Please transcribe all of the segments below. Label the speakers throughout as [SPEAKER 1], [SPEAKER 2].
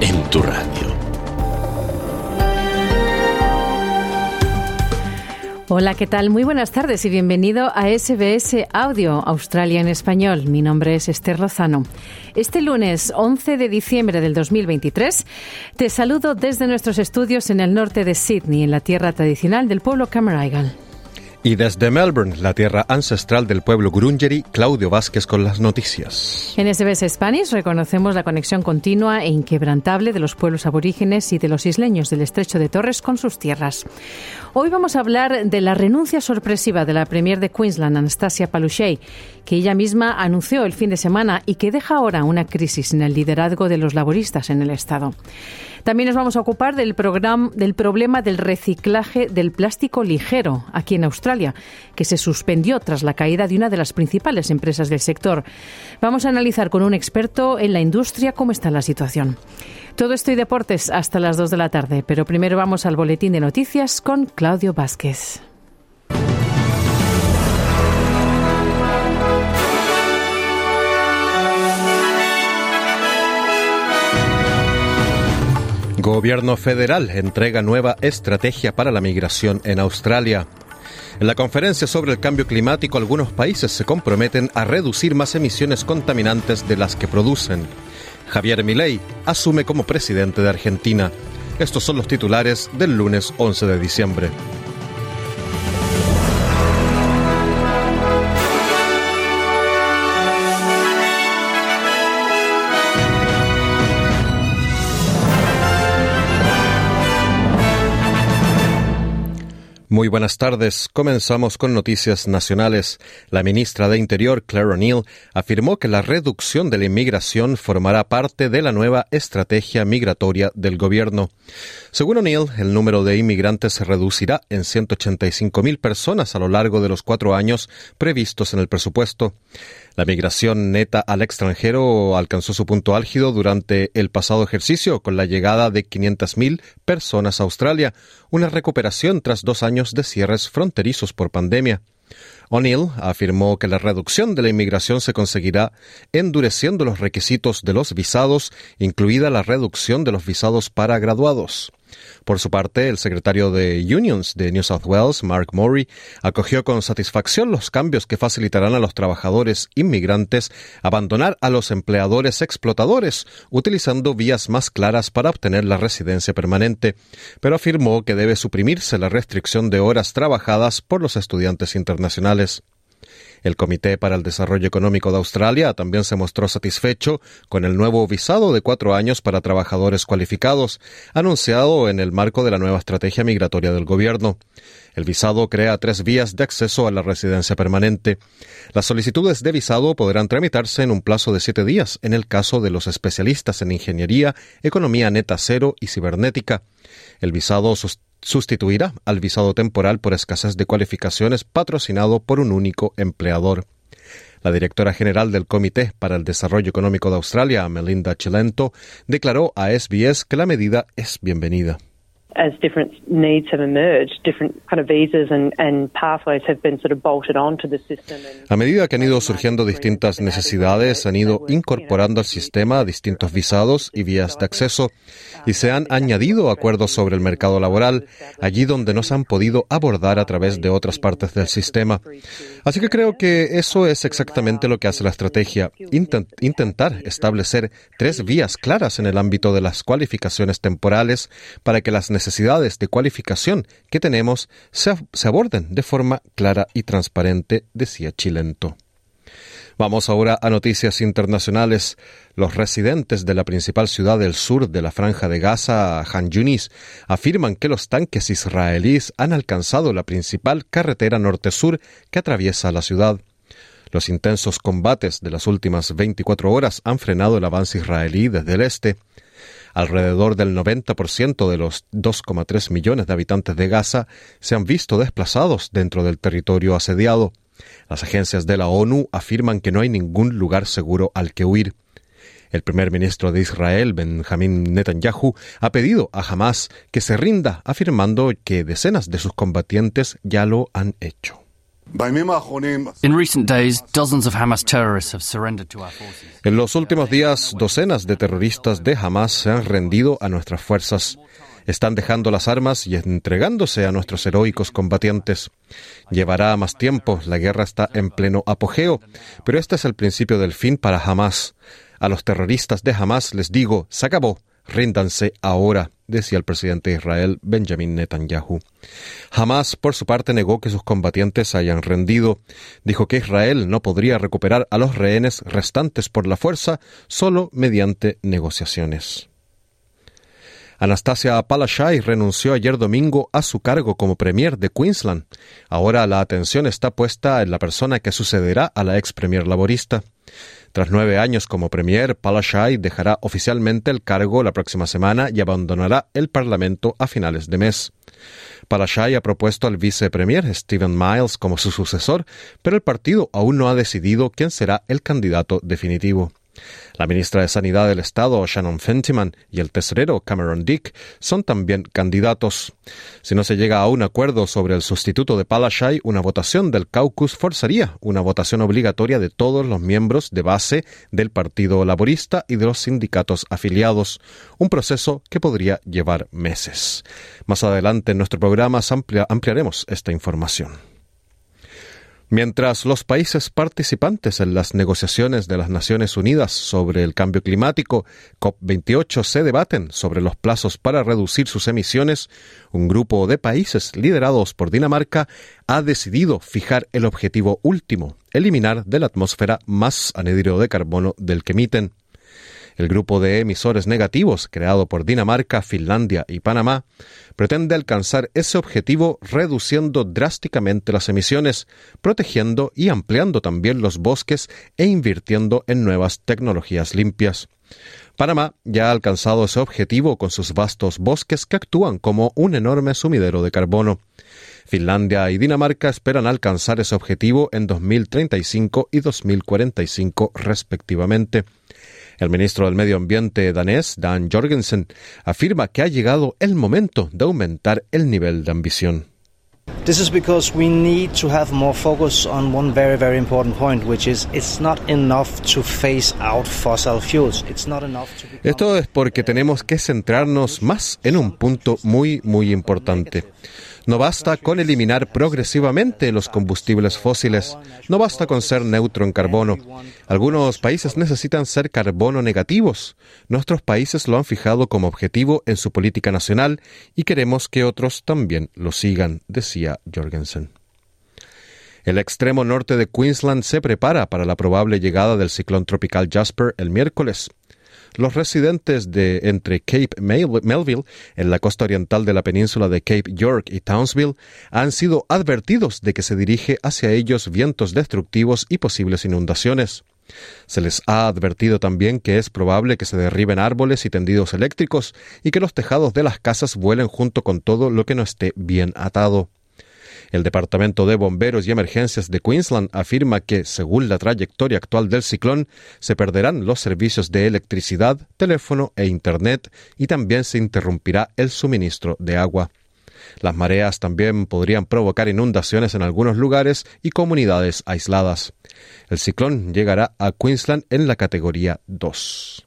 [SPEAKER 1] en tu radio.
[SPEAKER 2] Hola, ¿qué tal? Muy buenas tardes y bienvenido a SBS Audio Australia en Español. Mi nombre es Esther Lozano. Este lunes 11 de diciembre del 2023 te saludo desde nuestros estudios en el norte de Sydney, en la tierra tradicional del pueblo Camaraigal.
[SPEAKER 3] Y desde Melbourne, la tierra ancestral del pueblo Gurungeri, Claudio Vázquez con las noticias.
[SPEAKER 2] En SBS Spanish reconocemos la conexión continua e inquebrantable de los pueblos aborígenes y de los isleños del estrecho de Torres con sus tierras. Hoy vamos a hablar de la renuncia sorpresiva de la Premier de Queensland, Anastasia Palaszczuk, que ella misma anunció el fin de semana y que deja ahora una crisis en el liderazgo de los laboristas en el Estado. También nos vamos a ocupar del, programa, del problema del reciclaje del plástico ligero aquí en Australia, que se suspendió tras la caída de una de las principales empresas del sector. Vamos a analizar con un experto en la industria cómo está la situación. Todo esto y deportes hasta las 2 de la tarde, pero primero vamos al boletín de noticias con Claudio Vázquez.
[SPEAKER 3] Gobierno federal entrega nueva estrategia para la migración en Australia. En la conferencia sobre el cambio climático, algunos países se comprometen a reducir más emisiones contaminantes de las que producen. Javier Milei asume como presidente de Argentina. Estos son los titulares del lunes 11 de diciembre. Muy buenas tardes. Comenzamos con noticias nacionales. La ministra de Interior, Claire O'Neill, afirmó que la reducción de la inmigración formará parte de la nueva estrategia migratoria del gobierno. Según O'Neill, el número de inmigrantes se reducirá en 185.000 personas a lo largo de los cuatro años previstos en el presupuesto. La migración neta al extranjero alcanzó su punto álgido durante el pasado ejercicio con la llegada de 500.000 personas a Australia, una recuperación tras dos años de cierres fronterizos por pandemia. O'Neill afirmó que la reducción de la inmigración se conseguirá endureciendo los requisitos de los visados, incluida la reducción de los visados para graduados. Por su parte, el secretario de Unions de New South Wales, Mark Murray, acogió con satisfacción los cambios que facilitarán a los trabajadores inmigrantes abandonar a los empleadores explotadores, utilizando vías más claras para obtener la residencia permanente, pero afirmó que debe suprimirse la restricción de horas trabajadas por los estudiantes internacionales. El Comité para el Desarrollo Económico de Australia también se mostró satisfecho con el nuevo visado de cuatro años para trabajadores cualificados, anunciado en el marco de la nueva estrategia migratoria del gobierno. El visado crea tres vías de acceso a la residencia permanente. Las solicitudes de visado podrán tramitarse en un plazo de siete días en el caso de los especialistas en ingeniería, economía neta cero y cibernética. El visado sustituirá al visado temporal por escasez de cualificaciones patrocinado por un único empleador. La directora general del Comité para el Desarrollo Económico de Australia, Melinda Chilento, declaró a SBS que la medida es bienvenida.
[SPEAKER 4] As different needs have emerged, different kind of visas and, and pathways have been sort of bolted onto the system.
[SPEAKER 3] A medida que han ido surgiendo distintas necesidades, han ido incorporando al sistema distintos visados y vías de acceso y se han añadido acuerdos sobre el mercado laboral allí donde no se han podido abordar a través de otras partes del sistema. Así que creo que eso es exactamente lo que hace la estrategia, intentar establecer tres vías claras en el ámbito de las cualificaciones temporales para que las necesidades de cualificación que tenemos se, se aborden de forma clara y transparente, decía Chilento. Vamos ahora a noticias internacionales. Los residentes de la principal ciudad del sur de la franja de Gaza, Han Yunis, afirman que los tanques israelíes han alcanzado la principal carretera norte-sur que atraviesa la ciudad. Los intensos combates de las últimas 24 horas han frenado el avance israelí desde el este. Alrededor del 90% de los 2,3 millones de habitantes de Gaza se han visto desplazados dentro del territorio asediado. Las agencias de la ONU afirman que no hay ningún lugar seguro al que huir. El primer ministro de Israel, Benjamin Netanyahu, ha pedido a Hamas que se rinda, afirmando que decenas de sus combatientes ya lo han hecho. En los últimos días, docenas de terroristas de Hamas se han rendido a nuestras fuerzas. Están dejando las armas y entregándose a nuestros heroicos combatientes. Llevará más tiempo, la guerra está en pleno apogeo, pero este es el principio del fin para Hamas. A los terroristas de Hamas les digo, se acabó, ríndanse ahora, decía el presidente de Israel Benjamin Netanyahu. Hamas, por su parte, negó que sus combatientes hayan rendido. Dijo que Israel no podría recuperar a los rehenes restantes por la fuerza, solo mediante negociaciones. Anastasia Palaszczuk renunció ayer domingo a su cargo como premier de Queensland. Ahora la atención está puesta en la persona que sucederá a la ex premier laborista. Tras nueve años como premier, Palaszczuk dejará oficialmente el cargo la próxima semana y abandonará el Parlamento a finales de mes. Palaszczuk ha propuesto al vicepremier Stephen Miles como su sucesor, pero el partido aún no ha decidido quién será el candidato definitivo. La ministra de Sanidad del Estado, Shannon Fentiman, y el tesorero Cameron Dick son también candidatos. Si no se llega a un acuerdo sobre el sustituto de Palaszczuk, una votación del caucus forzaría una votación obligatoria de todos los miembros de base del Partido Laborista y de los sindicatos afiliados, un proceso que podría llevar meses. Más adelante en nuestro programa ampliaremos esta información. Mientras los países participantes en las negociaciones de las Naciones Unidas sobre el cambio climático, COP28, se debaten sobre los plazos para reducir sus emisiones, un grupo de países liderados por Dinamarca ha decidido fijar el objetivo último, eliminar de la atmósfera más anhídrido de carbono del que emiten. El grupo de emisores negativos, creado por Dinamarca, Finlandia y Panamá, pretende alcanzar ese objetivo reduciendo drásticamente las emisiones, protegiendo y ampliando también los bosques e invirtiendo en nuevas tecnologías limpias. Panamá ya ha alcanzado ese objetivo con sus vastos bosques que actúan como un enorme sumidero de carbono. Finlandia y Dinamarca esperan alcanzar ese objetivo en 2035 y 2045 respectivamente. El ministro del Medio Ambiente danés, Dan Jorgensen, afirma que ha llegado el momento de aumentar el nivel de ambición.
[SPEAKER 5] This is because we need to have more focus on one very, very important point, which is it's not enough to phase out fossil fuels. It's not enough to
[SPEAKER 3] Esto es porque tenemos que centrarnos más en un punto muy, muy importante. No basta con eliminar progresivamente los combustibles fósiles, no basta con ser neutro en carbono. Algunos países necesitan ser carbono negativos. Nuestros países lo han fijado como objetivo en su política nacional y queremos que otros también lo sigan, decía Jorgensen. El extremo norte de Queensland se prepara para la probable llegada del ciclón tropical Jasper el miércoles. Los residentes de entre Cape Melville, en la costa oriental de la península de Cape York y Townsville, han sido advertidos de que se dirige hacia ellos vientos destructivos y posibles inundaciones. Se les ha advertido también que es probable que se derriben árboles y tendidos eléctricos y que los tejados de las casas vuelen junto con todo lo que no esté bien atado. El Departamento de Bomberos y Emergencias de Queensland afirma que, según la trayectoria actual del ciclón, se perderán los servicios de electricidad, teléfono e Internet y también se interrumpirá el suministro de agua. Las mareas también podrían provocar inundaciones en algunos lugares y comunidades aisladas. El ciclón llegará a Queensland en la categoría 2.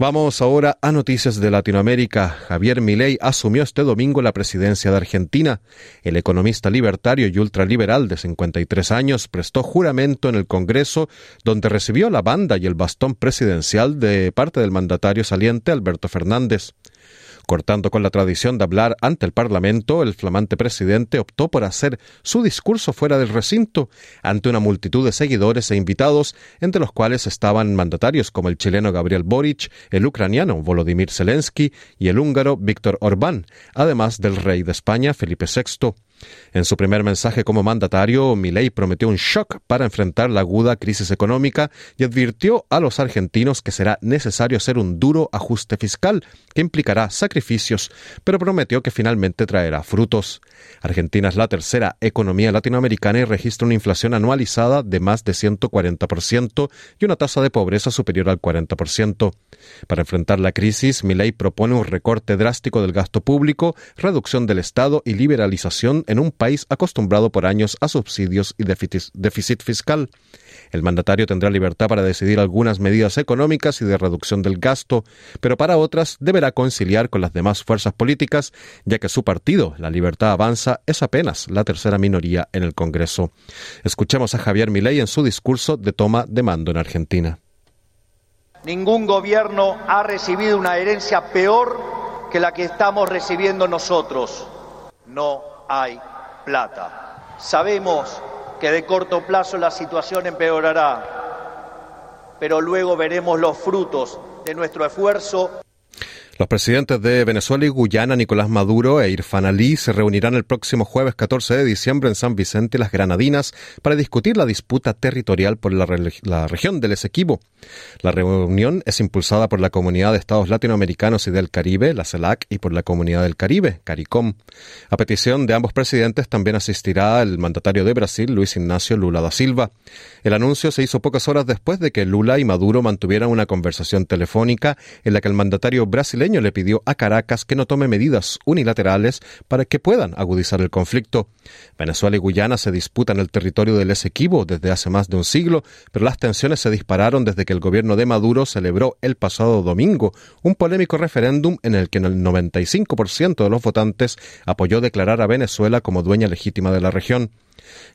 [SPEAKER 3] Vamos ahora a noticias de Latinoamérica. Javier Milei asumió este domingo la presidencia de Argentina. El economista libertario y ultraliberal de 53 años prestó juramento en el Congreso, donde recibió la banda y el bastón presidencial de parte del mandatario saliente Alberto Fernández. Cortando con la tradición de hablar ante el Parlamento, el flamante presidente optó por hacer su discurso fuera del recinto, ante una multitud de seguidores e invitados, entre los cuales estaban mandatarios como el chileno Gabriel Boric, el ucraniano Volodymyr Zelensky y el húngaro Víctor Orbán, además del rey de España Felipe VI. En su primer mensaje como mandatario, Milei prometió un shock para enfrentar la aguda crisis económica y advirtió a los argentinos que será necesario hacer un duro ajuste fiscal que implicará sacrificios, pero prometió que finalmente traerá frutos. Argentina es la tercera economía latinoamericana y registra una inflación anualizada de más de 140% y una tasa de pobreza superior al 40%. Para enfrentar la crisis, Milei propone un recorte drástico del gasto público, reducción del Estado y liberalización en un país acostumbrado por años a subsidios y déficit fiscal. El mandatario tendrá libertad para decidir algunas medidas económicas y de reducción del gasto, pero para otras deberá conciliar con las demás fuerzas políticas, ya que su partido, La Libertad Avanza, es apenas la tercera minoría en el Congreso. Escuchemos a Javier Milei en su discurso de toma de mando en Argentina.
[SPEAKER 6] Ningún gobierno ha recibido una herencia peor que la que estamos recibiendo nosotros. No hay plata. Sabemos que de corto plazo la situación empeorará, pero luego veremos los frutos de nuestro esfuerzo
[SPEAKER 3] los presidentes de Venezuela y Guyana, Nicolás Maduro e Irfan Ali, se reunirán el próximo jueves 14 de diciembre en San Vicente y las Granadinas para discutir la disputa territorial por la, región del Esequibo. La reunión es impulsada por la Comunidad de Estados Latinoamericanos y del Caribe, la CELAC, y por la Comunidad del Caribe, CARICOM. A petición de ambos presidentes también asistirá el mandatario de Brasil, Luis Ignacio Lula da Silva. El anuncio se hizo pocas horas después de que Lula y Maduro mantuvieran una conversación telefónica en la que el mandatario brasileño le pidió a Caracas que no tome medidas unilaterales para que puedan agudizar el conflicto. Venezuela y Guyana se disputan el territorio del Esequibo desde hace más de un siglo, pero las tensiones se dispararon desde que el gobierno de Maduro celebró el pasado domingo un polémico referéndum en el que el 95% de los votantes apoyó declarar a Venezuela como dueña legítima de la región.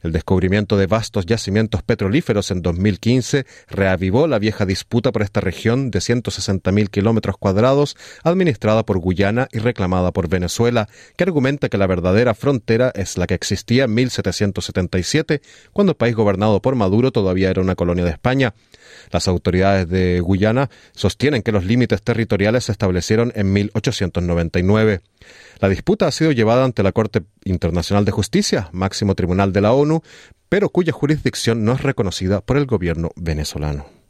[SPEAKER 3] El descubrimiento de vastos yacimientos petrolíferos en 2015 reavivó la vieja disputa por esta región de 160.000 kilómetros cuadrados administrada por Guyana y reclamada por Venezuela, que argumenta que la verdadera frontera es la que existía en 1777, cuando el país gobernado por Maduro todavía era una colonia de España. Las autoridades de Guyana sostienen que los límites territoriales se establecieron en 1899. La disputa ha sido llevada ante la Corte Internacional de Justicia, máximo tribunal de la ONU, pero cuya jurisdicción no es reconocida por el gobierno venezolano.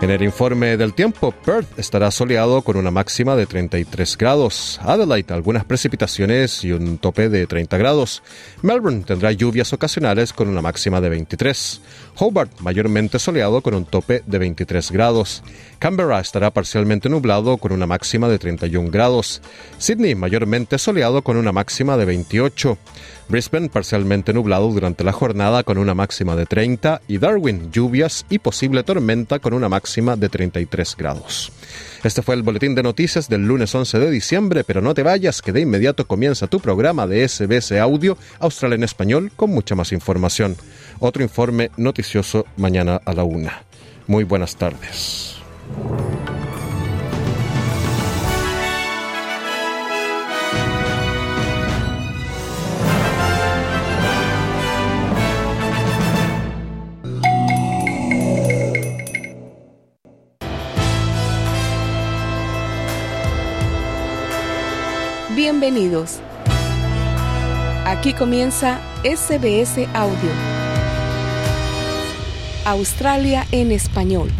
[SPEAKER 3] En el informe del tiempo, Perth estará soleado con una máxima de 33 grados. Adelaide, algunas precipitaciones y un tope de 30 grados. Melbourne tendrá lluvias ocasionales con una máxima de 23. Hobart, mayormente soleado con un tope de 23 grados. Canberra estará parcialmente nublado con una máxima de 31 grados. Sydney, mayormente soleado con una máxima de 28. Brisbane parcialmente nublado durante la jornada con una máxima de 30 y Darwin lluvias y posible tormenta con una máxima de 33 grados. Este fue el boletín de noticias del lunes 11 de diciembre, pero no te vayas que de inmediato comienza tu programa de SBS Audio Australia en Español con mucha más información. Otro informe noticioso mañana a la una. Muy buenas tardes.
[SPEAKER 7] Bienvenidos. Aquí comienza SBS Audio. Australia en español.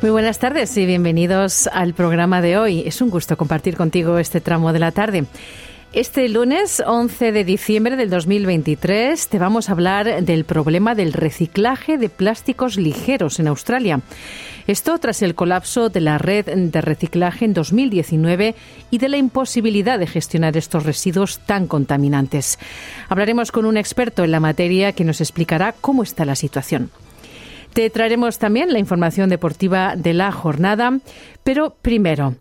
[SPEAKER 2] Muy buenas tardes y bienvenidos al programa de hoy. Es un gusto compartir contigo este tramo de la tarde. Este lunes 11 de diciembre del 2023 te vamos a hablar del problema del reciclaje de plásticos ligeros en Australia. Esto tras el colapso de la red de reciclaje en 2019 y de la imposibilidad de gestionar estos residuos tan contaminantes. Hablaremos con un experto en la materia que nos explicará cómo está la situación. Te traeremos también la información deportiva de la jornada, pero primero,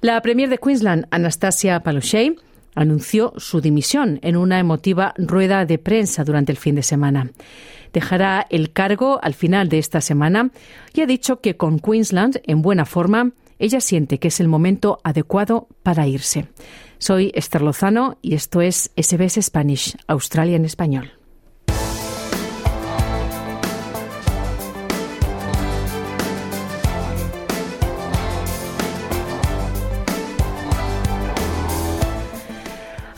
[SPEAKER 2] la Premier de Queensland, Anastasia Palaszczuk, anunció su dimisión en una emotiva rueda de prensa durante el fin de semana. Dejará el cargo al final de esta semana y ha dicho que con Queensland en buena forma, ella siente que es el momento adecuado para irse. Soy Esther Lozano y esto es SBS Spanish, Australia en español.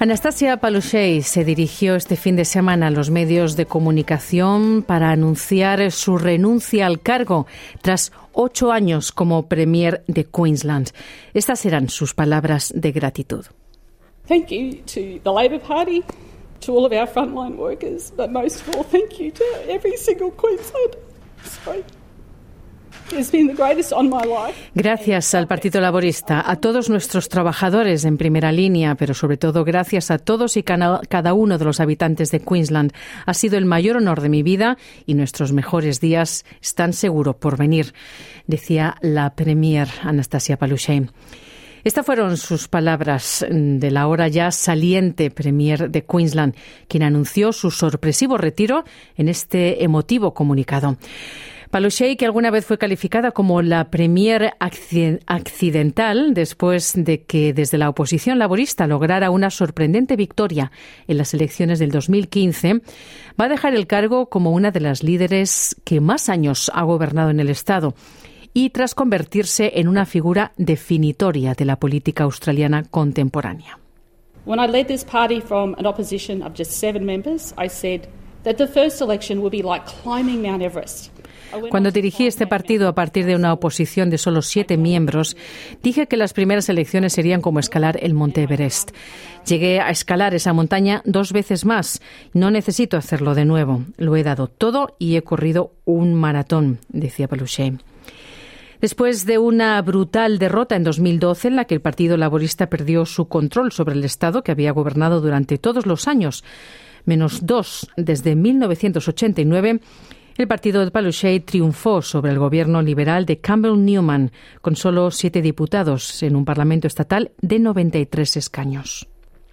[SPEAKER 2] Anastasia Palaszczuk se dirigió este fin de semana a los medios de comunicación para anunciar su renuncia al cargo tras ocho años como Premier de Queensland. Estas eran sus palabras de gratitud.
[SPEAKER 8] Thank you to the Labor Party, to all of our frontline workers, but most of all, thank you to every single Queenslander. Sorry.
[SPEAKER 2] Gracias al Partido Laborista, a todos nuestros trabajadores en primera línea, pero sobre todo gracias a todos y cada uno de los habitantes de Queensland. Ha sido el mayor honor de mi vida y nuestros mejores días están seguros por venir, decía la Premier Anastasia Palaszczuk. Estas fueron sus palabras de la hora ya saliente Premier de Queensland, quien anunció su sorpresivo retiro en este emotivo comunicado. Palaszczuk, que alguna vez fue calificada como la premier accidental después de que desde la oposición laborista lograra una sorprendente victoria en las elecciones del 2015, va a dejar el cargo como una de las líderes que más años ha gobernado en el Estado y tras convertirse en una figura definitoria de la política australiana contemporánea.
[SPEAKER 8] When I led this party from an opposition of just seven members, I said that the first election would be like climbing Mount Everest.
[SPEAKER 2] Cuando dirigí este partido a partir de una oposición de solo siete miembros, dije que las primeras elecciones serían como escalar el Monte Everest. Llegué a escalar esa montaña dos veces más. No necesito hacerlo de nuevo. Lo he dado todo y he corrido un maratón, decía Paluchet. Después de una brutal derrota en 2012 en la que el Partido Laborista perdió su control sobre el Estado que había gobernado durante todos los años, menos dos desde 1989, el partido de Palaszczuk triunfó sobre el gobierno liberal de Campbell Newman, con solo siete diputados en un parlamento estatal de 93 escaños.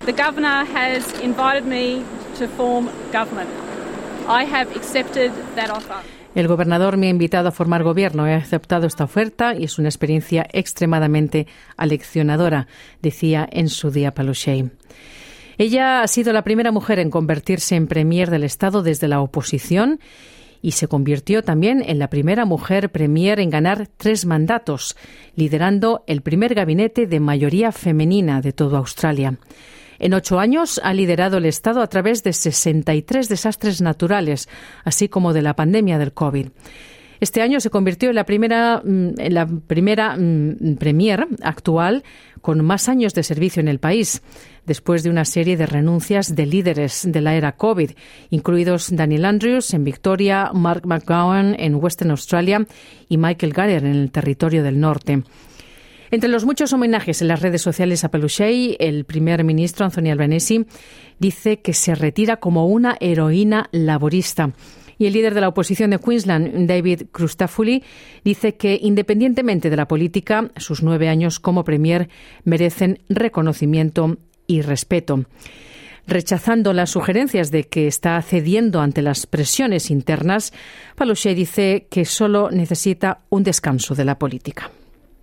[SPEAKER 8] The governor has invited me to form government. I have accepted that offer.
[SPEAKER 2] El gobernador me ha invitado a formar gobierno. He aceptado esta oferta y es una experiencia extremadamente aleccionadora, decía en su día Palaszczuk. Ella ha sido la primera mujer en convertirse en premier del Estado desde la oposición y se convirtió también en la primera mujer premier en ganar tres mandatos, liderando el primer gabinete de mayoría femenina de toda Australia. En ocho años ha liderado el Estado a través de 63 desastres naturales, así como de la pandemia del COVID. Este año se convirtió en la primera, mm, en la primera mm, premier actual con más años de servicio en el país, después de una serie de renuncias de líderes de la era COVID, incluidos Daniel Andrews en Victoria, Mark McGowan en Western Australia y Michael Garner en el territorio del norte. Entre los muchos homenajes en las redes sociales a Palaszczuk, el primer ministro Anthony Albanese dice que se retira como una heroína laborista. Y el líder de la oposición de Queensland, David Crustafuli, dice que independientemente de la política, sus nueve años como premier merecen reconocimiento y respeto. Rechazando las sugerencias de que está cediendo ante las presiones internas, Palaszczuk dice que solo necesita un descanso de la política.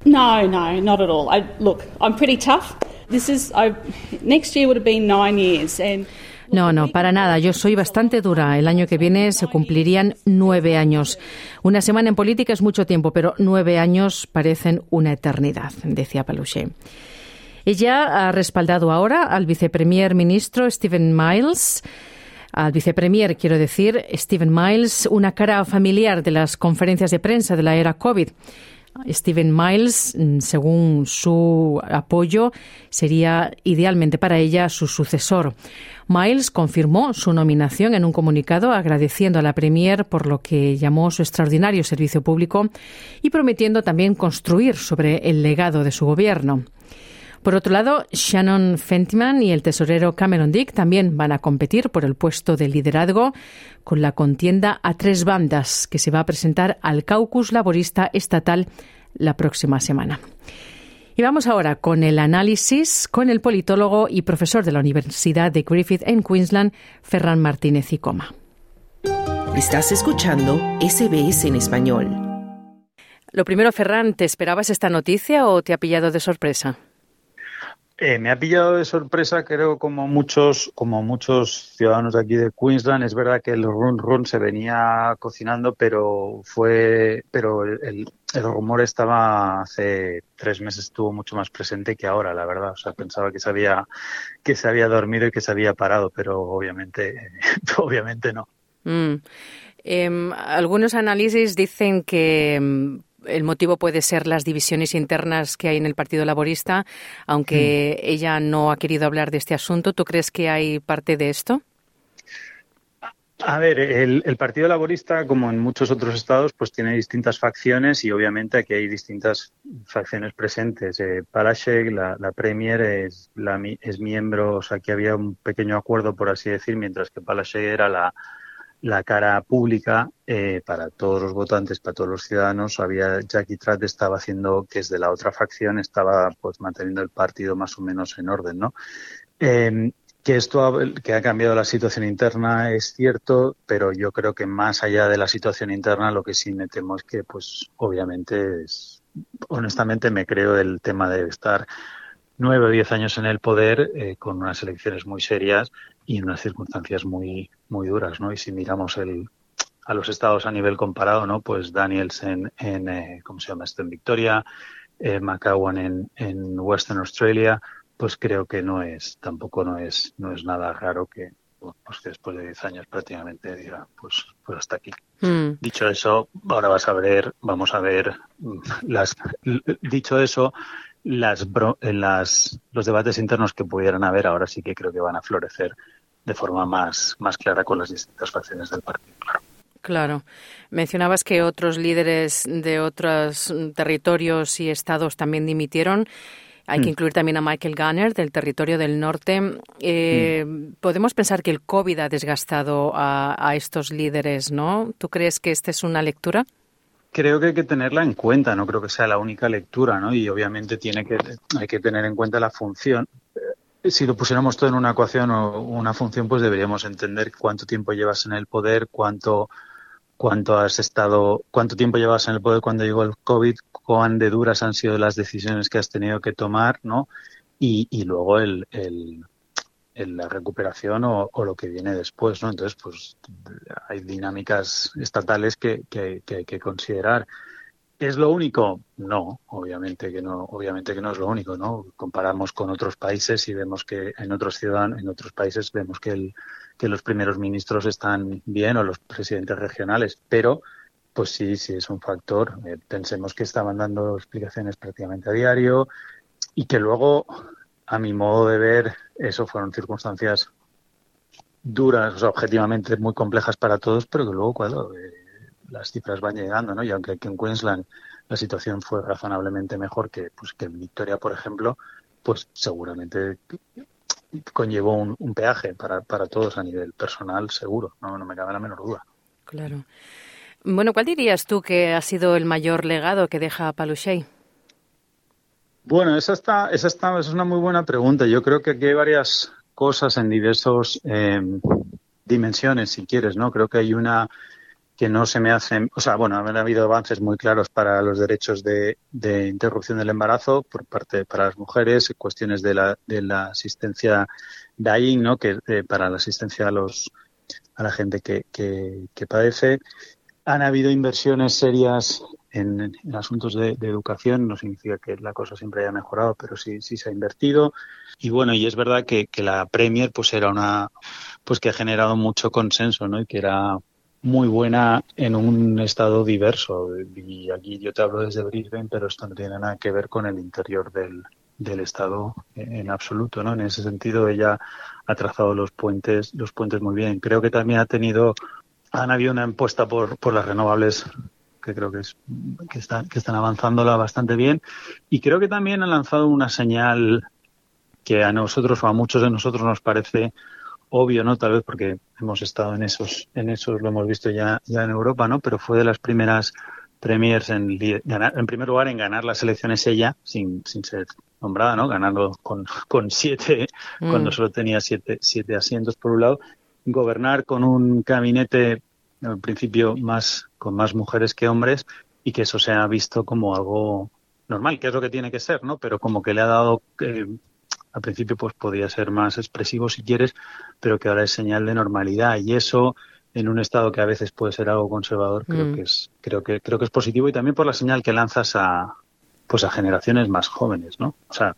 [SPEAKER 8] No, no, not at all. Look, I'm pretty tough. This is I, next year would have been nine years, and
[SPEAKER 2] no, no, para nada. Yo soy bastante dura. El año que viene se cumplirían nueve años. Una semana en política es mucho tiempo, pero nueve años parecen una eternidad, decía Paluche. Ella ha respaldado ahora al vicepremier ministro Stephen Miles al vicepremier, quiero decir, Stephen Miles, una cara familiar de las conferencias de prensa de la era COVID. Stephen Miles, mm, según su apoyo, sería idealmente para ella su sucesor. Miles confirmó su nominación en un comunicado agradeciendo a la Premier por lo que llamó su extraordinario servicio público y prometiendo también construir sobre el legado de su gobierno. Por otro lado, Shannon Fentiman y el tesorero Cameron Dick también van a competir por el puesto de liderazgo con la contienda a tres bandas que se va a presentar al caucus laborista estatal la próxima semana. Y vamos ahora con el análisis con el politólogo y profesor de la Universidad de Griffith en Queensland, Ferran Martínez y Coma.
[SPEAKER 9] Estás escuchando SBS en español.
[SPEAKER 2] Lo primero, Ferran, ¿te esperabas esta noticia o te ha pillado de sorpresa?
[SPEAKER 10] Eh, me ha pillado de sorpresa, creo, como muchos, como muchos ciudadanos de aquí de Queensland. Es verdad que el run run se venía cocinando, pero fue, pero el, el, rumor estaba hace tres meses estuvo mucho más presente que ahora, la verdad. O sea, pensaba que se había, que se había dormido y que se había parado, pero obviamente, obviamente no.
[SPEAKER 2] Mm. Eh, algunos análisis dicen que em, el motivo puede ser las divisiones internas que hay en el Partido Laborista, aunque mm. ella no ha querido hablar de este asunto. ¿Tú crees que hay parte de esto?
[SPEAKER 10] A ver, el, Partido Laborista, como en muchos otros estados, pues tiene distintas facciones y obviamente aquí hay distintas facciones presentes. Eh, la, la, Premier, es, la, es miembro, o sea, que había un pequeño acuerdo, por así decir, mientras que Palaszczuk era la, la cara pública eh, para todos los votantes, para todos los ciudadanos. Había Jackie Tratt estaba haciendo que es de la otra facción, estaba pues manteniendo el partido más o menos en orden, ¿no? Eh, que esto ha, que ha cambiado la situación interna es cierto, pero yo creo que más allá de la situación interna lo que sí me temo es que pues obviamente es honestamente me creo el tema de estar nueve o diez años en el poder eh, con unas elecciones muy serias y en unas circunstancias muy muy duras, ¿no? Y si miramos el a los estados a nivel comparado, ¿no? Pues Daniels en, en eh, ¿cómo se llama esto? En Victoria, eh, McCowan en, en Western Australia, pues creo que no es, tampoco no es, no es nada raro que, pues que después de diez años prácticamente diga, pues, pues hasta aquí. Mm. Dicho eso, ahora vas a ver, vamos a ver las, dicho eso, las, las, los debates internos que pudieran haber ahora sí que creo que van a florecer de forma más, más clara con las distintas facciones del partido. Claro.
[SPEAKER 2] Claro. Mencionabas que otros líderes de otros territorios y estados también dimitieron. Hay que mm. incluir también a Michael Gunner del territorio del norte. Eh, mm. Podemos pensar que el COVID ha desgastado a, a, estos líderes, ¿no? ¿Tú crees que esta es una lectura?
[SPEAKER 10] Creo que hay que tenerla en cuenta, no creo que sea la única lectura, ¿no? Y obviamente tiene que, hay que tener en cuenta la función. Eh, si lo pusiéramos todo en una ecuación o una función, pues deberíamos entender cuánto tiempo llevas en el poder, cuánto, cuánto has estado, cuánto tiempo llevas en el poder cuando llegó el COVID, cuán de duras han sido las decisiones que has tenido que tomar, ¿no? Y, y luego el, el, en la recuperación o, lo que viene después, ¿no? Entonces, pues hay dinámicas estatales que, que, hay que considerar. ¿Es lo único? No, obviamente que no, obviamente que no es lo único, ¿no? Comparamos con otros países y vemos que en otros ciudadanos, en otros países vemos que el, que los primeros ministros están bien o los presidentes regionales, pero pues sí, sí es un factor. Eh, pensemos que estaban dando explicaciones prácticamente a diario y que luego a mi modo de ver, eso fueron circunstancias duras, o sea, objetivamente muy complejas para todos, pero que luego cuando eh, las cifras van llegando, ¿no? Y aunque aquí en Queensland la situación fue razonablemente mejor que, pues, que en Victoria, por ejemplo, pues seguramente conllevó un, peaje para, para todos a nivel personal, seguro, no, me cabe la menor duda.
[SPEAKER 2] Claro. Bueno, ¿cuál dirías tú que ha sido el mayor legado que deja Paluchet?
[SPEAKER 10] Bueno, esa está, esa está, es una muy buena pregunta. Yo creo que aquí hay varias cosas en diversas eh, dimensiones, si quieres, ¿no? Creo que hay una que no se me hace, o sea, bueno, ha habido avances muy claros para los derechos de, de interrupción del embarazo por parte para las mujeres, cuestiones de la, de la asistencia dying, ¿no? Que eh, para la asistencia a los a la gente que, que, que padece. Han habido inversiones serias en, asuntos de, educación. No significa que la cosa siempre haya mejorado, pero sí, sí se ha invertido. Y bueno, y es verdad que, la Premier pues era una, pues que ha generado mucho consenso, ¿no? Y que era muy buena en un estado diverso. Y aquí yo te hablo desde Brisbane, pero esto no tiene nada que ver con el interior del, del estado en absoluto, ¿no? En ese sentido ella ha trazado los puentes, los puentes muy bien. Creo que también ha tenido, han habido una apuesta por, por las renovables que creo que, es, que, están, que están avanzándola bastante bien. Y creo que también han lanzado una señal que a nosotros o a muchos de nosotros nos parece obvio, ¿no? Tal vez porque hemos estado en esos, en esos lo hemos visto ya, ya en Europa, ¿no? Pero fue de las primeras premiers en ganar, en primer lugar en ganar las elecciones ella, sin, sin ser nombrada, ¿no? Ganando con, con siete, mm. cuando solo tenía siete, siete asientos por un lado, gobernar con un gabinete al principio más con más mujeres que hombres y que eso se ha visto como algo normal, que es lo que tiene que ser, ¿no? Pero como que le ha dado eh, al principio pues podía ser más expresivo si quieres, pero que ahora es señal de normalidad y eso en un estado que a veces puede ser algo conservador, creo
[SPEAKER 2] Mm.
[SPEAKER 10] que es creo que creo que es positivo y también por la señal que lanzas a pues a generaciones más jóvenes, ¿no? O sea,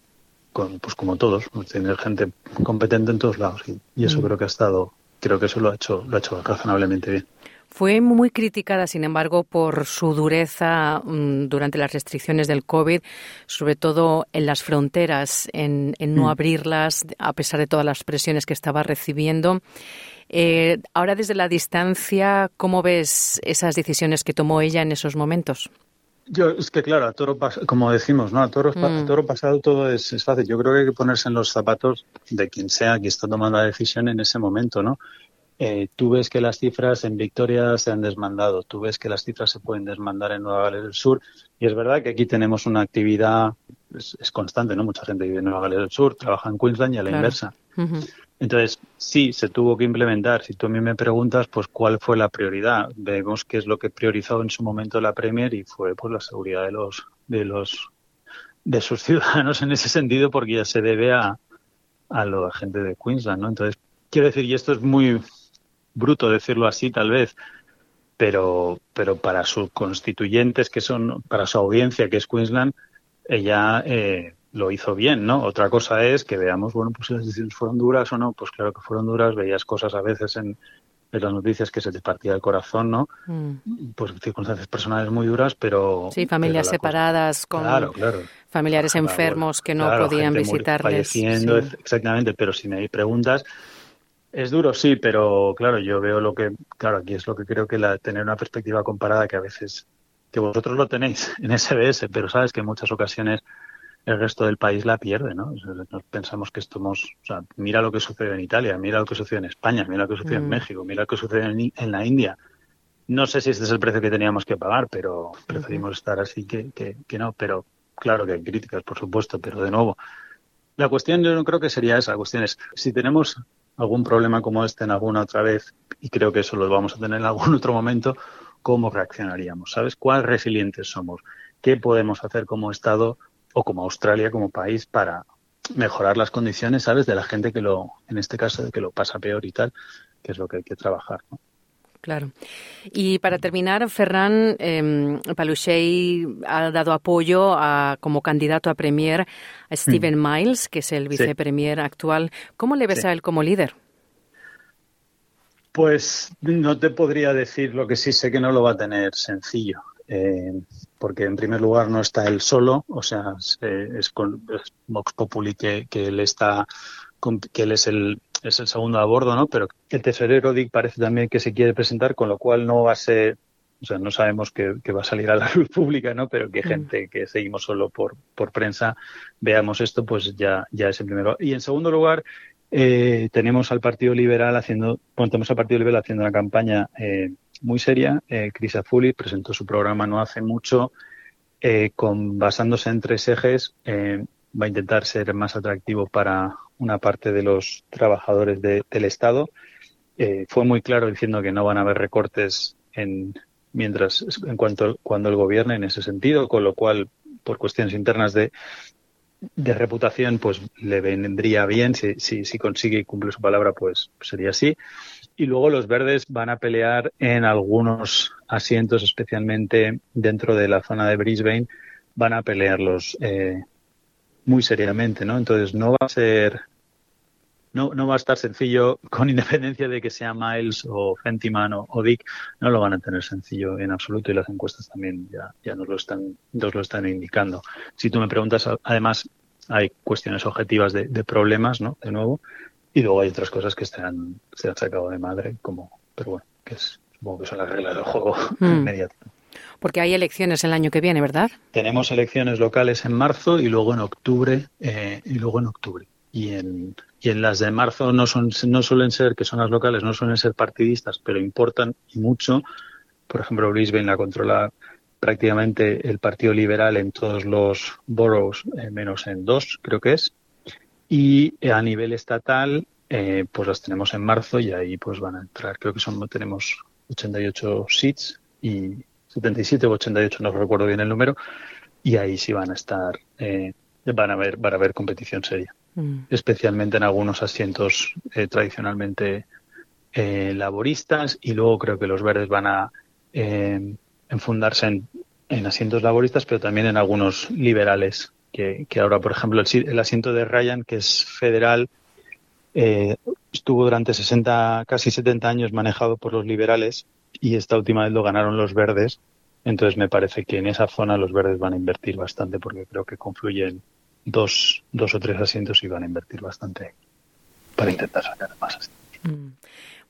[SPEAKER 10] con, pues como todos, tener gente competente en todos lados y, y eso
[SPEAKER 2] Mm.
[SPEAKER 10] creo que ha estado creo que eso lo ha hecho lo ha hecho razonablemente bien.
[SPEAKER 2] Fue muy criticada, sin embargo, por su dureza mm, durante las restricciones del COVID, sobre todo en las fronteras, en, en no
[SPEAKER 10] Mm.
[SPEAKER 2] abrirlas, a pesar de todas las presiones que estaba recibiendo. Eh, ahora, desde la distancia, ¿cómo ves esas decisiones que tomó ella en esos momentos?
[SPEAKER 10] Yo, es que claro, a toro como decimos, ¿no? A toro,
[SPEAKER 2] Mm.
[SPEAKER 10] a toro pasado todo es, es fácil. Yo creo que hay que ponerse en los zapatos de quien sea que está tomando la decisión en ese momento, ¿no? Eh, tú ves que las cifras en Victoria se han desmandado, tú ves que las cifras se pueden desmandar en Nueva Gales del Sur, y es verdad que aquí tenemos una actividad, es, es constante, ¿no? Mucha gente vive en Nueva Gales del Sur, trabaja en Queensland y a la
[SPEAKER 2] Claro.
[SPEAKER 10] inversa. Entonces, sí, se tuvo que implementar. Si tú a mí me preguntas, pues cuál fue la prioridad, vemos qué es lo que priorizó en su momento la Premier y fue pues la seguridad de los de los de sus ciudadanos en ese sentido, porque ya se debe a a la gente de Queensland, ¿no? Entonces, quiero decir, y esto es muy bruto decirlo así, tal vez, pero pero para sus constituyentes que son para su audiencia que es Queensland, ella eh, lo hizo bien, ¿no? Otra cosa es que veamos, bueno, pues si las decisiones fueron duras o no, pues claro que fueron duras, veías cosas a veces en, en las noticias que se te partía el corazón, ¿no?
[SPEAKER 2] Mm.
[SPEAKER 10] Pues circunstancias personales muy duras, pero...
[SPEAKER 2] Sí, familias
[SPEAKER 10] pero
[SPEAKER 2] separadas con
[SPEAKER 10] Claro, claro.
[SPEAKER 2] familiares
[SPEAKER 10] Claro,
[SPEAKER 2] enfermos que no podían visitarles.
[SPEAKER 10] Falleciendo,
[SPEAKER 2] Sí.
[SPEAKER 10] exactamente, pero si me preguntas, es duro, sí, pero claro, yo veo lo que, claro, aquí es lo que creo que la, tener una perspectiva comparada que a veces, que vosotros lo tenéis en SBS, pero sabes que en muchas ocasiones el resto del país la pierde, ¿no? Nos pensamos que estamos, o sea, mira lo que sucede en Italia, mira lo que sucede en España, mira lo que sucede en
[SPEAKER 2] Mm.
[SPEAKER 10] México, mira lo que sucede en, en la India. No sé si este es el precio que teníamos que pagar, pero preferimos estar así que, que, que no. Pero claro que hay críticas, por supuesto, pero de nuevo, la cuestión yo no creo que sería esa. La cuestión es, si tenemos algún problema como este en alguna otra vez, y creo que eso lo vamos a tener en algún otro momento, ¿cómo reaccionaríamos? ¿Sabes? ¿Cuál resilientes somos? ¿Qué podemos hacer como Estado o como Australia, como país, para mejorar las condiciones, ¿sabes? De la gente que lo, en este caso, que lo pasa peor y tal, que es lo que hay que trabajar, ¿no?
[SPEAKER 2] Claro. Y para terminar, Ferran eh, Paluxey ha dado apoyo a, como candidato a Premier a Stephen Miles, que es el
[SPEAKER 10] Sí.
[SPEAKER 2] vicepremier actual. ¿Cómo le ves
[SPEAKER 10] Sí.
[SPEAKER 2] a él como líder?
[SPEAKER 10] Pues no te podría decir lo que sí sé que no lo va a tener sencillo, eh, porque en primer lugar no está él solo, o sea, se- es, con, es Vox Populi que, que él está, que él es el, es el segundo a bordo, ¿no? Pero el tesorero Dick parece también que se quiere presentar, con lo cual no va a ser, o sea, no sabemos que, que va a salir a la luz pública, ¿no? Pero que
[SPEAKER 2] Mm.
[SPEAKER 10] gente que seguimos solo por, por prensa veamos esto, pues ya, ya es en primer lugar. Y en segundo lugar, eh, tenemos al Partido Liberal haciendo, bueno, tenemos al Partido Liberal haciendo una campaña eh, muy seria. Eh, Chris Afuli presentó su programa no hace mucho, eh, con, basándose en tres ejes. Eh, va a intentar ser más atractivo para una parte de los trabajadores de- del Estado. Eh, fue muy claro diciendo que no van a haber recortes en mientras en cuanto cuando el gobierne en ese sentido, con lo cual por cuestiones internas de de reputación, pues le vendría bien. Si, si, si consigue y cumple su palabra, pues sería así. Y luego los verdes van a pelear en algunos asientos, especialmente dentro de la zona de Brisbane, van a pelearlos eh, muy seriamente, ¿no? Entonces no va a ser, no, no va a estar sencillo, con independencia de que sea Miles o Fentiman o, o Dick, no lo van a tener sencillo en absoluto y las encuestas también ya, ya nos lo están, nos lo están indicando. Si tú me preguntas, además, hay cuestiones objetivas de, de problemas, ¿no? De nuevo, y luego hay otras cosas que se han, se han sacado de madre, como, pero bueno, que es, supongo que son las reglas del juego
[SPEAKER 2] Mm.
[SPEAKER 10] inmediato.
[SPEAKER 2] Porque hay elecciones el año que viene, ¿verdad?
[SPEAKER 10] Tenemos elecciones locales en marzo y luego en octubre, eh, y luego en octubre. Y en, y en las de marzo no son, no suelen ser, que son las locales, no suelen ser partidistas, pero importan y mucho. Por ejemplo, Brisbane la controla prácticamente el Partido Liberal en todos los boroughs, eh, menos en dos, creo que es. Y a nivel estatal, eh, pues las tenemos en marzo y ahí pues van a entrar, creo que son, tenemos 88 seats y 77 o 88, no recuerdo bien el número, y ahí sí van a estar, eh, van a haber, van a haber competición seria. mm. especialmente en algunos asientos eh, tradicionalmente eh, laboristas y luego creo que los verdes van a eh, enfundarse en, en, asientos laboristas, pero también en algunos liberales. Que, que ahora, por ejemplo, el, el, asiento de Ryan, que es federal, eh, estuvo durante 60, casi 70 años manejado por los liberales y esta última vez lo ganaron los verdes. Entonces me parece que en esa zona los verdes van a invertir bastante porque creo que confluyen dos, dos o tres asientos y van a invertir bastante para intentar sacar más asientos.
[SPEAKER 2] Mm.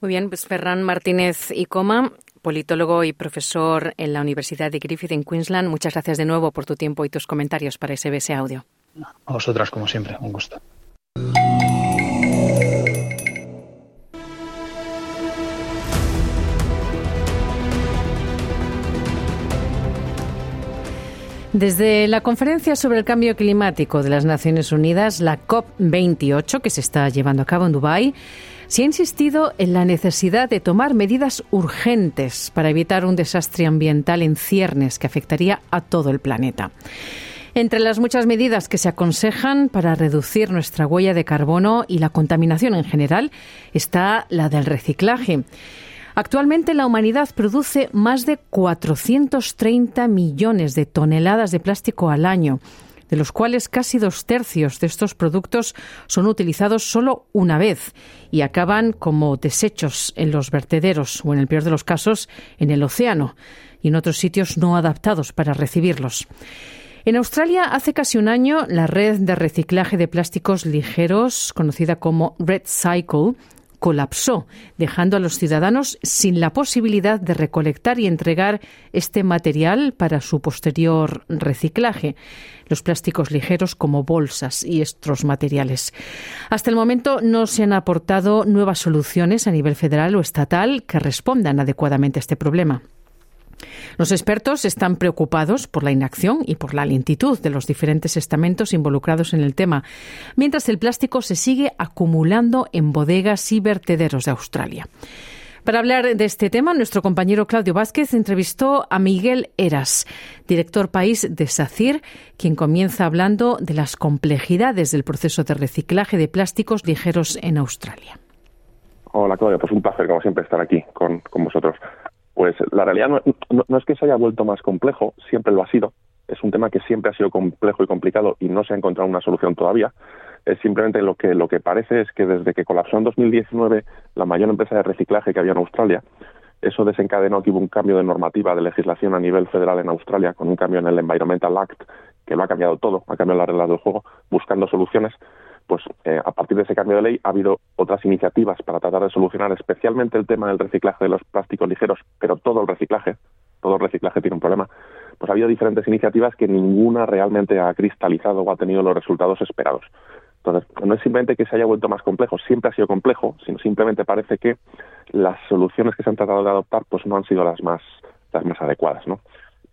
[SPEAKER 2] Muy bien, pues Ferran Martínez y Coma, politólogo y profesor en la Universidad de Griffith en Queensland. Muchas gracias de nuevo por tu tiempo y tus comentarios para SBS Audio.
[SPEAKER 10] A vosotras, como siempre, un gusto.
[SPEAKER 2] Desde la conferencia sobre el cambio climático de las Naciones Unidas, la COP28, que se está llevando a cabo en Dubái, se ha insistido en la necesidad de tomar medidas urgentes para evitar un desastre ambiental en ciernes que afectaría a todo el planeta. Entre las muchas medidas que se aconsejan para reducir nuestra huella de carbono y la contaminación en general está la del reciclaje. Actualmente la humanidad produce más de 430 millones de toneladas de plástico al año, de los cuales casi dos tercios de estos productos son utilizados solo una vez y acaban como desechos en los vertederos o, en el peor de los casos, en el océano y en otros sitios no adaptados para recibirlos. En Australia, hace casi un año, la red de reciclaje de plásticos ligeros, conocida como Red Cycle, colapsó, dejando a los ciudadanos sin la posibilidad de recolectar y entregar este material para su posterior reciclaje, los plásticos ligeros como bolsas y estos materiales. Hasta el momento no se han aportado nuevas soluciones a nivel federal o estatal que respondan adecuadamente a este problema. Los expertos están preocupados por la inacción y por la lentitud de los diferentes estamentos involucrados en el tema, mientras el plástico se sigue acumulando en bodegas y vertederos de Australia. Para hablar de este tema, nuestro compañero Claudio Vázquez entrevistó a Miguel Eras, director país de SACIR, quien comienza hablando de las complejidades del proceso de reciclaje de plásticos ligeros en Australia.
[SPEAKER 11] Hola Claudio, pues un placer como siempre estar aquí con, con vosotros. Pues la realidad no, es que se haya vuelto más complejo, siempre lo ha sido. Es un tema que siempre ha sido complejo y complicado y no se ha encontrado una solución todavía. Es simplemente lo que, lo que parece es que desde que colapsó en 2019 la mayor empresa de reciclaje que había en Australia, eso desencadenó que hubo un cambio de normativa de legislación a nivel federal en Australia, con un cambio en el Environmental Act, que lo ha cambiado todo, ha cambiado las reglas del juego, buscando soluciones pues eh, a partir de ese cambio de ley ha habido otras iniciativas para tratar de solucionar especialmente el tema del reciclaje de los plásticos ligeros, pero todo el reciclaje, todo el reciclaje tiene un problema. Pues ha habido diferentes iniciativas que ninguna realmente ha cristalizado o ha tenido los resultados esperados. Entonces, no es simplemente que se haya vuelto más complejo, siempre ha sido complejo, sino simplemente parece que las soluciones que se han tratado de adoptar pues no han sido las más las más adecuadas, ¿no?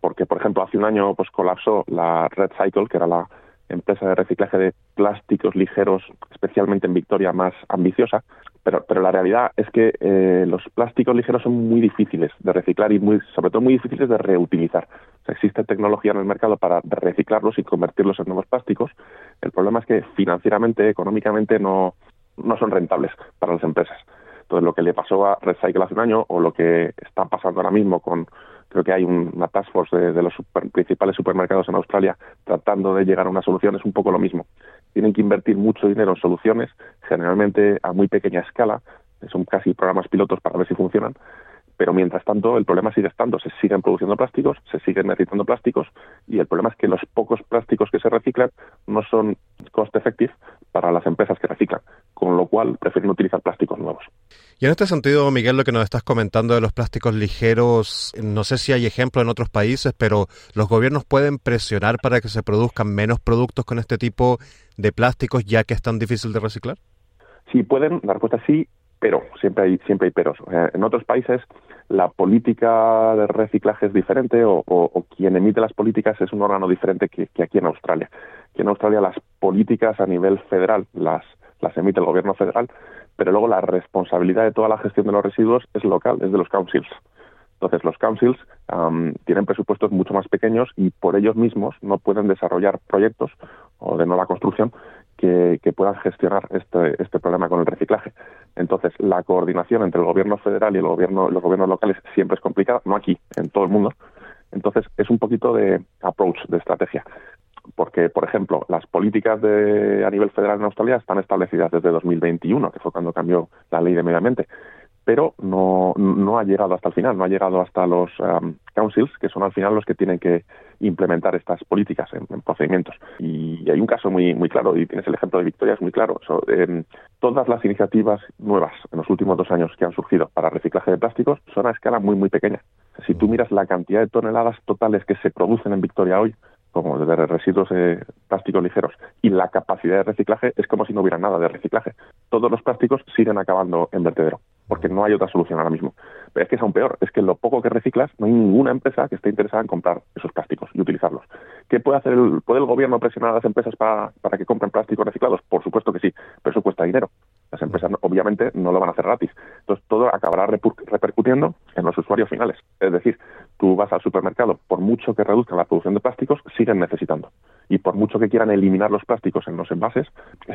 [SPEAKER 11] Porque, por ejemplo, hace un año pues colapsó la Red Cycle, que era la empresa de reciclaje de plásticos ligeros, especialmente en Victoria, más ambiciosa. Pero, pero la realidad es que eh, los plásticos ligeros son muy difíciles de reciclar y muy, sobre todo muy difíciles de reutilizar. existe tecnología en el mercado para reciclarlos y convertirlos en nuevos plásticos. El problema es que financieramente, económicamente, no, no son rentables para las empresas. Entonces, lo que le pasó a Recycle hace un año o lo que está pasando ahora mismo con creo que hay una task force de, los principales supermercados en Australia tratando de llegar a una solución, es un poco lo mismo. Tienen que invertir mucho dinero en soluciones, generalmente a muy pequeña escala, son casi programas pilotos para ver si funcionan, pero mientras tanto el problema sigue estando, se siguen produciendo plásticos, se siguen necesitando plásticos y el problema es que los pocos plásticos que se reciclan no son cost effective para las empresas que reciclan, con lo cual prefieren utilizar plásticos nuevos.
[SPEAKER 3] Y en este sentido, Miguel, lo que nos estás comentando de los plásticos ligeros, no sé si hay ejemplo en otros países, pero los gobiernos pueden presionar para que se produzcan menos productos con este tipo de plásticos ya que es tan difícil de reciclar.
[SPEAKER 11] Sí, pueden, la respuesta es sí, pero siempre hay siempre hay peros. en otros países la política de reciclaje es diferente o, quien emite las políticas es un órgano diferente que, aquí en Australia. Aquí en Australia las políticas a nivel federal las, las emite el gobierno federal, pero luego la responsabilidad de toda la gestión de los residuos es local, es de los councils. Entonces los councils tienen presupuestos mucho más pequeños y por ellos mismos no pueden desarrollar proyectos o de nueva construcción que, puedan gestionar este, este problema con el reciclaje. Entonces, la coordinación entre el gobierno federal y el gobierno, los gobiernos locales siempre es complicada, no aquí, en todo el mundo. Entonces, es un poquito de approach, de estrategia. Porque, por ejemplo, las políticas de, a nivel federal en Australia están establecidas desde 2021, que fue cuando cambió la ley de medio ambiente pero no, no ha llegado hasta el final, no ha llegado hasta los um, councils, que son al final los que tienen que implementar estas políticas en, procedimientos. Y hay un caso muy, muy claro, y tienes el ejemplo de Victoria, es muy claro. todas las iniciativas nuevas en los últimos dos años que han surgido para reciclaje de plásticos son a escala muy, muy pequeña. Si tú miras la cantidad de toneladas totales que se producen en Victoria hoy, como de residuos eh, plásticos ligeros, y la capacidad de reciclaje es como si no hubiera nada de reciclaje. Todos los plásticos siguen acabando en vertedero, porque no hay otra solución ahora mismo. Es que es aún peor, es que lo poco que reciclas, no hay ninguna empresa que esté interesada en comprar esos plásticos y utilizarlos. ¿Qué puede hacer el, puede el gobierno presionar a las empresas para, para que compren plásticos reciclados? Por supuesto que sí, pero eso cuesta dinero. Las empresas obviamente no lo van a hacer gratis. Entonces todo acabará repercutiendo en los usuarios finales. Es decir, tú vas al supermercado, por mucho que reduzcan la producción de plásticos, siguen necesitando. Y por mucho que quieran eliminar los plásticos en los envases,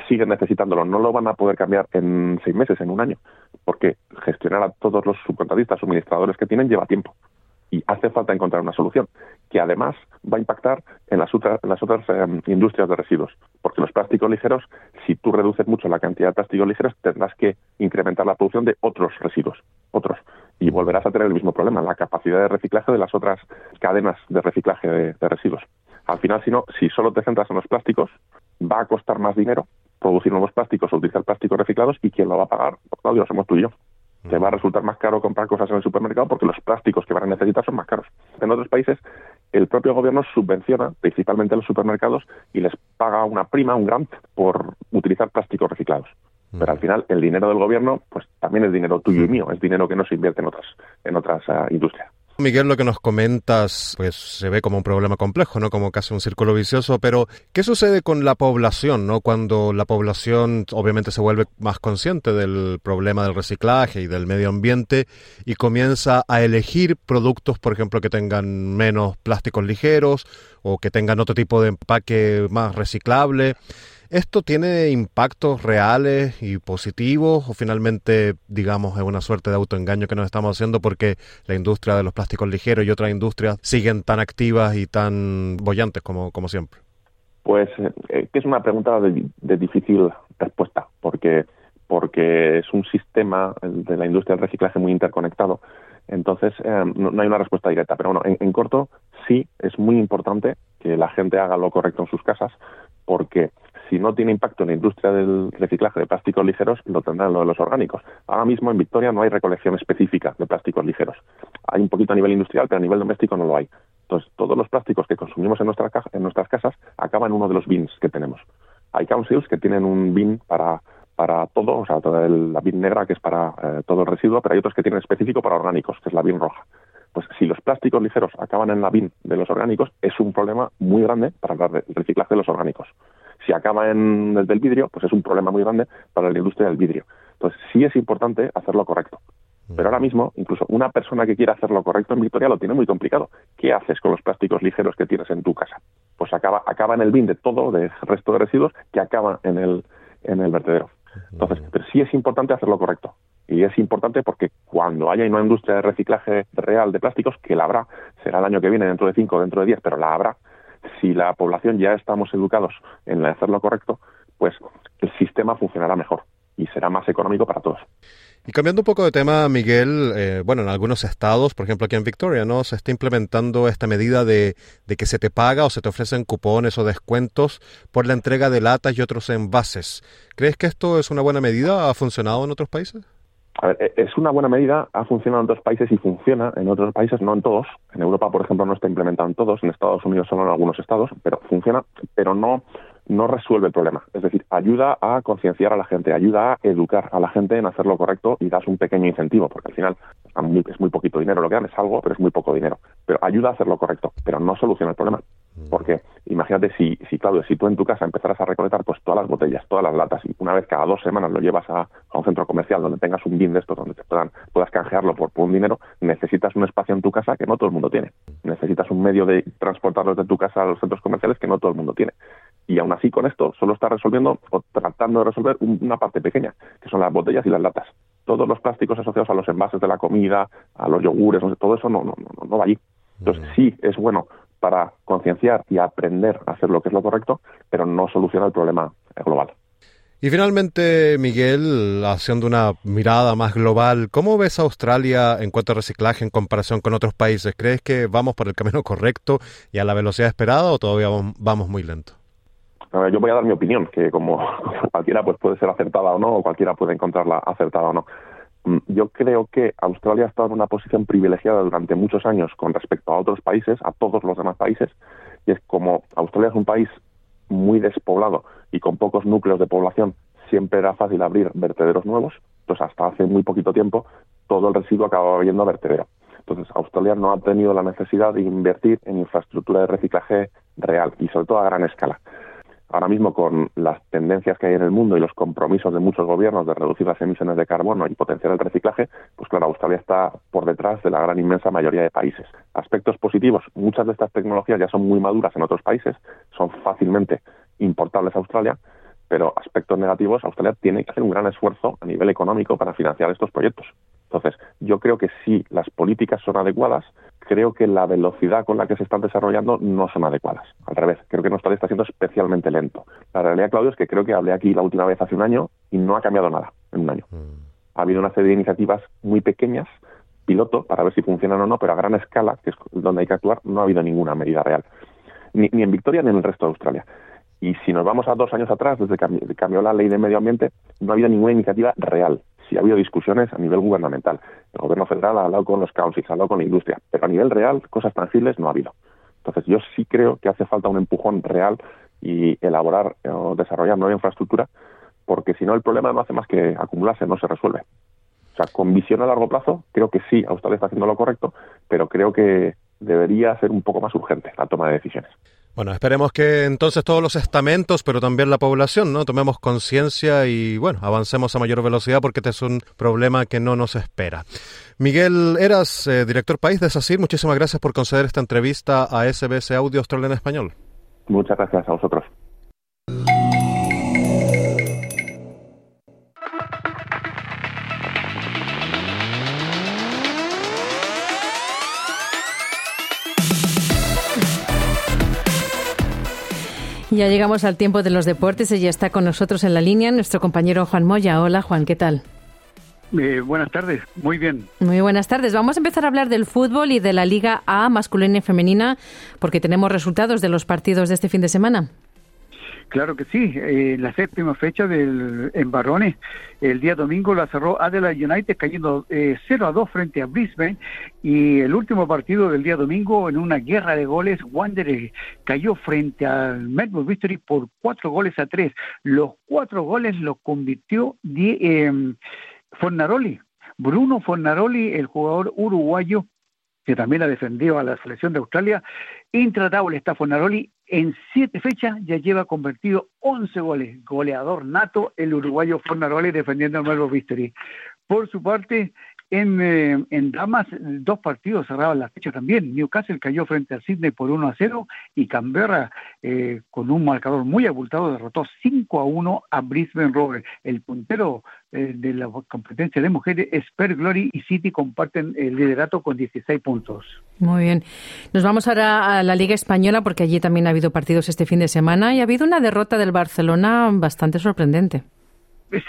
[SPEAKER 11] siguen necesitándolo. No lo van a poder cambiar en seis meses, en un año, porque gestionar a todos los subcontratistas, suministradores que tienen, lleva tiempo y hace falta encontrar una solución que además va a impactar en las, las otras em, industrias de residuos, porque los plásticos ligeros, si tú reduces mucho la cantidad de plásticos ligeros, tendrás que incrementar la producción de otros residuos, otros, y volverás a tener el mismo problema, la capacidad de reciclaje de las otras cadenas de reciclaje de, residuos. Al final, si no, si solo te centras en los plásticos, va a costar más dinero producir nuevos plásticos o utilizar plásticos reciclados y quién lo va a pagar, Claudio, somos tú y yo te va a resultar más caro comprar cosas en el supermercado porque los plásticos que van a necesitar son más caros. En otros países, el propio gobierno subvenciona principalmente a los supermercados y les paga una prima, un grant, por utilizar plásticos reciclados. Pero al final, el dinero del gobierno, pues también es dinero tuyo y mío, es dinero que no se invierte en otras, en otras ah, industrias.
[SPEAKER 3] Miguel, lo que nos comentas, pues se ve como un problema complejo, ¿no? Como casi un círculo vicioso, pero ¿qué sucede con la población, ¿no? Cuando la población obviamente se vuelve más consciente del problema del reciclaje y del medio ambiente y comienza a elegir productos, por ejemplo, que tengan menos plásticos ligeros o que tengan otro tipo de empaque más reciclable. ¿Esto tiene impactos reales y positivos o finalmente, digamos, es una suerte de autoengaño que nos estamos haciendo porque la industria de los plásticos ligeros y otras industrias siguen tan activas y tan bollantes como, como siempre?
[SPEAKER 11] Pues eh, es una pregunta de, difícil respuesta porque porque es un sistema de la industria del reciclaje muy interconectado. Entonces, eh, no, hay una respuesta directa. Pero bueno, en, corto, sí es muy importante que la gente haga lo correcto en sus casas, porque si no tiene impacto en la industria del reciclaje de plásticos ligeros, lo tendrán lo de los orgánicos. Ahora mismo en Victoria no hay recolección específica de plásticos ligeros. Hay un poquito a nivel industrial, pero a nivel doméstico no lo hay. Entonces, todos los plásticos que consumimos en, nuestra en nuestras casas acaban en uno de los bins que tenemos. Hay councils que tienen un bin para todo, o sea, toda la bin negra que es para eh, todo el residuo, pero hay otros que tienen específico para orgánicos, que es la bin roja. Pues si los plásticos ligeros acaban en la bin de los orgánicos, es un problema muy grande para el reciclaje de los orgánicos. Si acaba en el del vidrio, pues es un problema muy grande para la industria del vidrio. Entonces, sí es importante hacerlo correcto. Pero ahora mismo, incluso una persona que quiera hacerlo correcto en Victoria lo tiene muy complicado. ¿Qué haces con los plásticos ligeros que tienes en tu casa? Pues acaba, acaba en el bin de todo, del resto de residuos, que acaba en el, en el vertedero. Entonces, pero sí es importante hacerlo correcto. Y es importante porque cuando haya una industria de reciclaje real de plásticos, que la habrá, será el año que viene, dentro de cinco, dentro de diez, pero la habrá, si la población ya estamos educados en hacer lo correcto, pues el sistema funcionará mejor y será más económico para todos.
[SPEAKER 3] Y cambiando un poco de tema, Miguel, eh, bueno, en algunos estados, por ejemplo aquí en Victoria, ¿no? Se está implementando esta medida de, de, que se te paga o se te ofrecen cupones o descuentos por la entrega de latas y otros envases. ¿Crees que esto es una buena medida? ¿Ha funcionado en otros países?
[SPEAKER 11] A ver, e, es una buena medida, ha funcionado en otros países y funciona en otros países, no en todos. En Europa, por ejemplo, no está implementado en todos, en Estados Unidos solo en algunos estados, pero funciona, pero no, no resuelve el problema. Es decir, ayuda a concienciar a la gente, ayuda a educar a la gente en hacer lo correcto y das un pequeño incentivo, porque al final es muy poquito dinero lo que dan, es algo, pero es muy poco dinero. Pero ayuda a hacer lo correcto, pero no soluciona el problema. Porque imagínate si, si, Claudio, si tú en tu casa empezaras a recolectar pues todas las botellas, todas las latas, y una vez cada dos semanas lo llevas a, un centro comercial donde tengas un bin de estos, donde te puedan, puedas canjearlo por, un dinero, necesitas un espacio en tu casa que no todo el mundo tiene. Necesitas un medio de transportarlos de tu casa a los centros comerciales que no todo el mundo tiene. Y aún así, con esto, solo está resolviendo o tratando de resolver una parte pequeña, que son las botellas y las latas. Todos los plásticos asociados a los envases de la comida, a los yogures, todo eso no, no, no, no va allí. Entonces, sí es bueno para concienciar y aprender a hacer lo que es lo correcto, pero no soluciona el problema global.
[SPEAKER 3] Y finalmente, Miguel, haciendo una mirada más global, ¿cómo ves a Australia en cuanto a reciclaje en comparación con otros países? ¿Crees que vamos por el camino correcto y a la velocidad esperada o todavía vamos muy lento?
[SPEAKER 11] yo voy a dar mi opinión, que como cualquiera pues puede ser acertada o no, o cualquiera puede encontrarla acertada o no. Mm, yo creo que Australia ha estado en una posición privilegiada durante muchos años con respecto a otros países, a todos los demás países, y es como Australia es un país muy despoblado y con pocos núcleos de población, siempre era fácil abrir vertederos nuevos, entonces hasta hace muy poquito tiempo todo el residuo acababa yendo a vertedero. Entonces Australia no ha tenido la necesidad de invertir en infraestructura de reciclaje real y sobre todo a gran escala ahora mismo con las tendencias que hay en el mundo y los compromisos de muchos gobiernos de reducir las emisiones de carbono y potenciar el reciclaje, pues claro, Australia está por detrás de la gran inmensa mayoría de países. Aspectos positivos, muchas de estas tecnologías ya son muy maduras en otros países, son fácilmente importables a Australia, pero aspectos negativos, Australia tiene que hacer un gran esfuerzo a nivel económico para financiar estos proyectos. Entonces, yo creo que si las políticas son adecuadas, creo que la velocidad con la que se están desarrollando no son adecuadas. Al revés, creo que país está siendo especialmente lento. La realidad, Claudio, es que creo que hablé aquí la última vez hace un año y no ha cambiado nada en un año. Mm. Ha habido una serie de iniciativas muy pequeñas, piloto, para ver si funcionan o no, pero a gran escala, que es donde hay que actuar, no ha habido ninguna medida real. Ni, ni en Victoria ni en el resto de Australia. Y si nos vamos a dos años atrás, desde que cambió la ley de medio ambiente, no ha habido ninguna iniciativa real. Sí ha habido discusiones a nivel gubernamental. El gobierno federal ha hablado con los councils, ha hablado con la industria, pero a nivel real, cosas tangibles no ha habido. Entonces, yo sí creo que hace falta un empujón real y elaborar o desarrollar nueva infraestructura, porque si no, el problema no hace más que acumularse, no se resuelve. O sea, con visión a largo plazo, creo que sí, Australia está haciendo lo correcto, pero creo que debería ser un poco más urgente la toma de decisiones.
[SPEAKER 3] Bueno, esperemos que entonces todos los estamentos, pero también la población, ¿no? Tomemos conciencia y, bueno, avancemos a mayor velocidad porque este es un problema que no nos espera. Miguel Eras, eh, director país de SACIR, muchísimas gracias por conceder esta entrevista a SBS Audio Australia en Español.
[SPEAKER 11] Muchas gracias a vosotros.
[SPEAKER 2] Ya llegamos al tiempo de los deportes y ya está con nosotros en la línea nuestro compañero Juan Moya. Hola Juan, ¿qué tal?
[SPEAKER 12] Eh, buenas tardes, muy bien.
[SPEAKER 2] Muy buenas tardes. Vamos a empezar a hablar del fútbol y de la Liga A masculina y femenina porque tenemos resultados de los partidos de este fin de semana.
[SPEAKER 12] Claro que sí, eh, la séptima fecha del, en Barrones, el día domingo la cerró Adelaide United cayendo eh, 0 a 2 frente a Brisbane y el último partido del día domingo en una guerra de goles, Wanderers cayó frente al Melbourne Victory por cuatro goles a tres. Los cuatro goles los convirtió eh, Fornaroli. Bruno Fornaroli, el jugador uruguayo que también ha defendido a la selección de Australia, intratable está Fornaroli en siete fechas ya lleva convertido 11 goles. Goleador nato el uruguayo Fornaroli defendiendo al Melbourne Victory. Por su parte, en, eh, en Damas, dos partidos cerraban la fecha también. Newcastle cayó frente al Sydney por 1 a 0 y Canberra, eh, con un marcador muy abultado, derrotó 5 a 1 a Brisbane Rovers. El puntero eh, de la competencia de mujeres, Spur Glory y City comparten el liderato con 16 puntos.
[SPEAKER 2] Muy bien. Nos vamos ahora a la Liga Española porque allí también ha habido partidos este fin de semana y ha habido una derrota del Barcelona bastante sorprendente.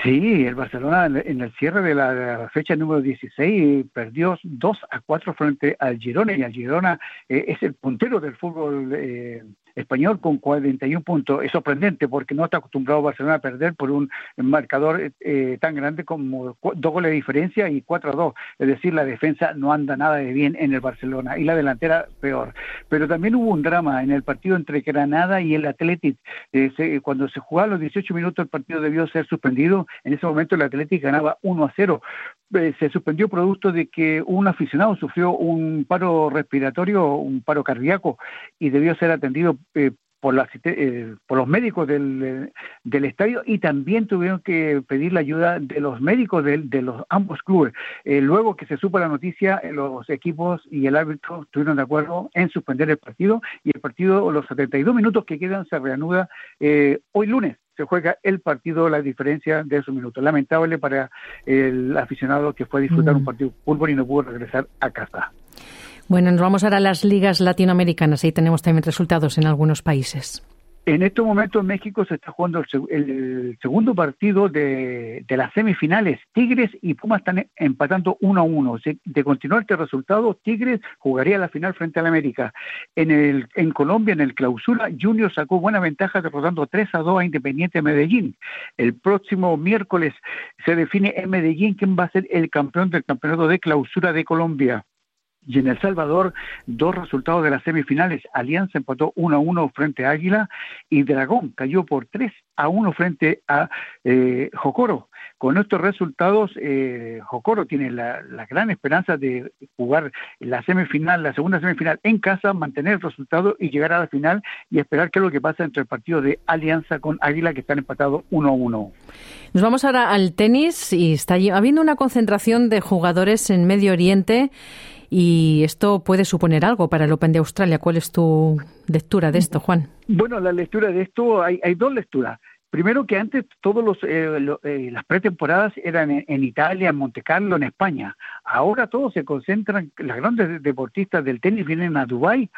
[SPEAKER 12] Sí, el Barcelona en el cierre de la, fecha número 16 perdió 2 a 4 frente al Girona y al Girona eh, es el puntero del fútbol eh, español con 41 puntos. Es sorprendente porque no está acostumbrado Barcelona a perder por un marcador eh, tan grande como dos goles de diferencia y 4 a 2. Es decir, la defensa no anda nada de bien en el Barcelona y la delantera peor. Pero también hubo un drama en el partido entre Granada y el Athletic. Eh, cuando se jugaba los 18 minutos el partido debió ser suspendido. En ese momento el Athletic ganaba 1 a 0. Eh, se suspendió producto de que un aficionado sufrió un paro respiratorio, un paro cardíaco y debió ser atendido eh, por, la, eh, por los médicos del, del, estadio y también tuvieron que pedir la ayuda de los médicos de, de los ambos clubes. Eh, luego que se supo la noticia, los equipos y el árbitro estuvieron de acuerdo en suspender el partido y el partido, los 72 minutos que quedan, se reanuda hoy lunes se juega el partido, la diferencia de esos minutos. Lamentable para el aficionado que fue a disfrutar un mm. partido de fútbol y no pudo regresar a casa.
[SPEAKER 2] Bueno, nos vamos ahora a las ligas latinoamericanas. Ahí tenemos también resultados en algunos países.
[SPEAKER 12] En estos momentos México se está jugando el, segundo partido de, las semifinales. Tigres y Pumas están empatando uno a uno. De continuar este resultado, Tigres jugaría la final frente al América. En, el, en Colombia, en el clausura, Junior sacó buena ventaja derrotando 3 a 2 a Independiente Medellín. El próximo miércoles se define en Medellín quién va a ser el campeón del campeonato de clausura de Colombia. Y en El Salvador, dos resultados de las semifinales. Alianza empató 1 a 1 frente a Águila y Dragón cayó por 3 a 1 frente a eh, Jocoro. Con estos resultados, eh, Jocoro tiene la, gran esperanza de jugar la semifinal, la segunda semifinal en casa, mantener el resultado y llegar a la final y esperar qué es lo que pasa entre el partido de Alianza con Águila que están empatados 1 a 1.
[SPEAKER 2] Nos vamos ahora al tenis y está habiendo una concentración de jugadores en Medio Oriente y esto puede suponer algo para el Open de Australia. ¿Cuál es tu lectura de esto, Juan?
[SPEAKER 12] Bueno, la lectura de esto, hay, hay dos lecturas. Primero que antes todos los eh, eh, las pretemporadas eran en, Italia, en Monte Carlo, en España. Ahora todos se concentran, las grandes deportistas del tenis vienen a Dubái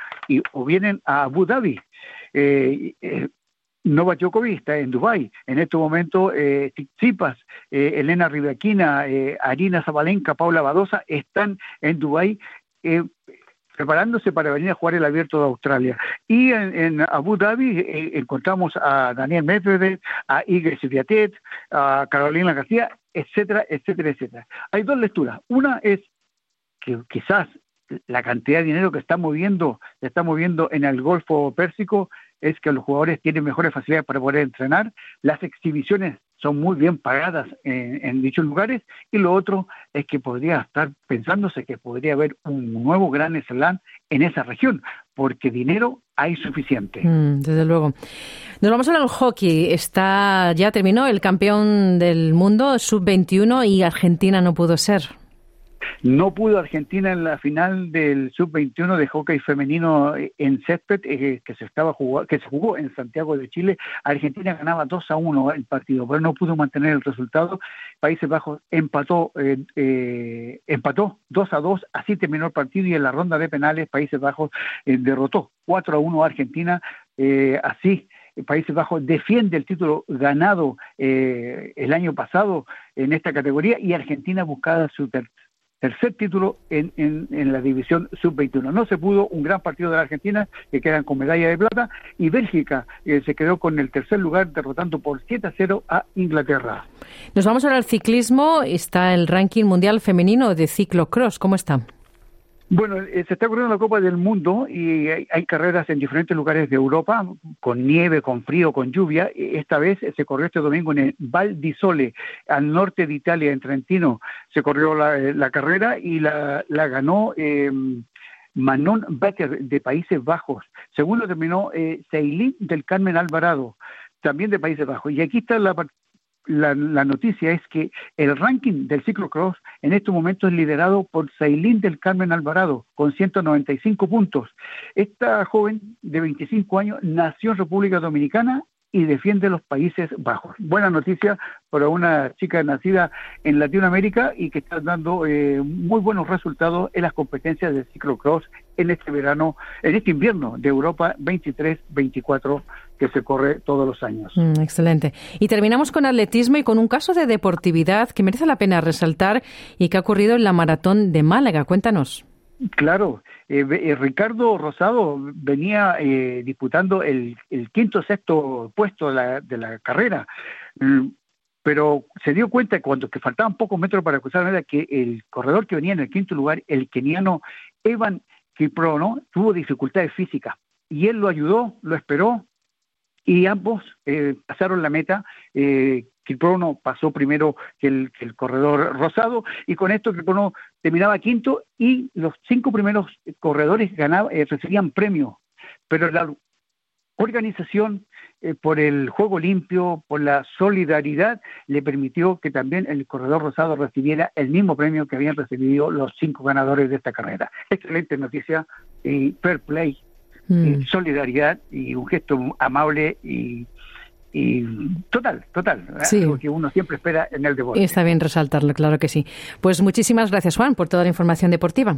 [SPEAKER 12] o vienen a Abu Dhabi. Eh, eh Nova Djokovic está en Dubái. En este momento, eh, Tsipas, eh, Elena Rivaquina, eh, Arina Zabalenka, Paula Badosa están en Dubái eh, preparándose para venir a jugar el Abierto de Australia. Y en, Abu Dhabi encontramos a Daniel Medvedev, a Igor Sviatet, a Carolina García, etcétera, etcétera, etcétera. Hay dos lecturas. Una es que quizás la cantidad de dinero que está moviendo, está moviendo en el Golfo Pérsico es que los jugadores tienen mejores facilidades para poder entrenar, las exhibiciones son muy bien pagadas en, dichos lugares y lo otro es que podría estar pensándose que podría haber un nuevo gran slam en esa región, porque dinero hay suficiente.
[SPEAKER 2] Mm, desde luego. Nos vamos al hockey. Está ya terminó el campeón del mundo sub-21 y Argentina no pudo ser.
[SPEAKER 12] No pudo Argentina en la final del sub-21 de hockey femenino en césped eh, que se estaba que se jugó en Santiago de Chile. Argentina ganaba 2 a 1 el partido, pero no pudo mantener el resultado. Países Bajos empató eh, eh, empató 2 a 2, así terminó el partido y en la ronda de penales Países Bajos derrotó 4 a 1 a Argentina, así Países Bajos defiende el título ganado el año pasado en esta categoría y Argentina buscaba su tercer tercer título en, en, la división sub-21. No se pudo un gran partido de la Argentina, que quedan con medalla de plata, y Bélgica eh, se quedó con el tercer lugar, derrotando por 7 a 0 a Inglaterra.
[SPEAKER 2] Nos vamos ahora al ciclismo. Está el ranking mundial femenino de ciclocross. ¿Cómo está?
[SPEAKER 12] Bueno, eh, se está ocurriendo la Copa del Mundo y hay, carreras en diferentes lugares de Europa, con nieve, con frío, con lluvia. E, esta vez se corrió este domingo en el Val di Sole, al norte de Italia, en Trentino. Se corrió la, carrera y la, ganó eh, Manon Becker de Países Bajos. Segundo terminó eh, del Carmen Alvarado, también de Países Bajos. Y aquí está la, la, noticia es que el ranking del ciclocross en estos momentos es liderado por Sailín del Carmen Alvarado con 195 puntos. Esta joven de 25 años nació en República Dominicana y defiende los Países Bajos. Buena noticia para una chica nacida en Latinoamérica y que está dando eh, muy buenos resultados en las competencias de ciclocross en este verano, en este invierno de Europa 23-24 que se corre todos los años.
[SPEAKER 2] Mm, excelente. Y terminamos con atletismo y con un caso de deportividad que merece la pena resaltar y que ha ocurrido en la maratón de Málaga. Cuéntanos.
[SPEAKER 12] Claro, eh, eh, Ricardo Rosado venía eh, disputando el, quinto sexto puesto de la, carrera, mm, pero se dio cuenta cuando que faltaban pocos metros para cruzar la meta que el corredor que venía en el quinto lugar, el keniano Evan Kiprono, tuvo dificultades físicas y él lo ayudó, lo esperó y ambos pasaron la meta. Eh, Kiprono pasó primero que el, corredor rosado y con esto Kiprono terminaba quinto y los cinco primeros corredores ganaban, eh, recibían premio. Pero la, organización, eh, por el juego limpio, por la solidaridad, le permitió que también el Corredor Rosado recibiera el mismo premio que habían recibido los cinco ganadores de esta carrera. Excelente noticia y fair play,
[SPEAKER 2] Mm.
[SPEAKER 12] solidaridad y un gesto amable y, y total, total,
[SPEAKER 2] Sí.
[SPEAKER 12] algo que uno siempre espera en el deporte.
[SPEAKER 2] Está bien resaltarlo, claro que sí. Pues muchísimas gracias, Juan, por toda la información deportiva.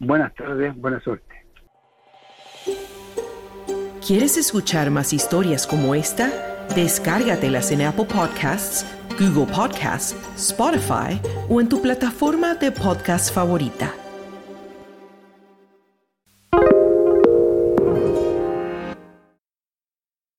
[SPEAKER 12] Buenas tardes, buena suerte.
[SPEAKER 9] ¿Quieres escuchar más historias como esta? Descárgatelas en Apple Podcasts, Google Podcasts, Spotify o en tu plataforma de podcast favorita.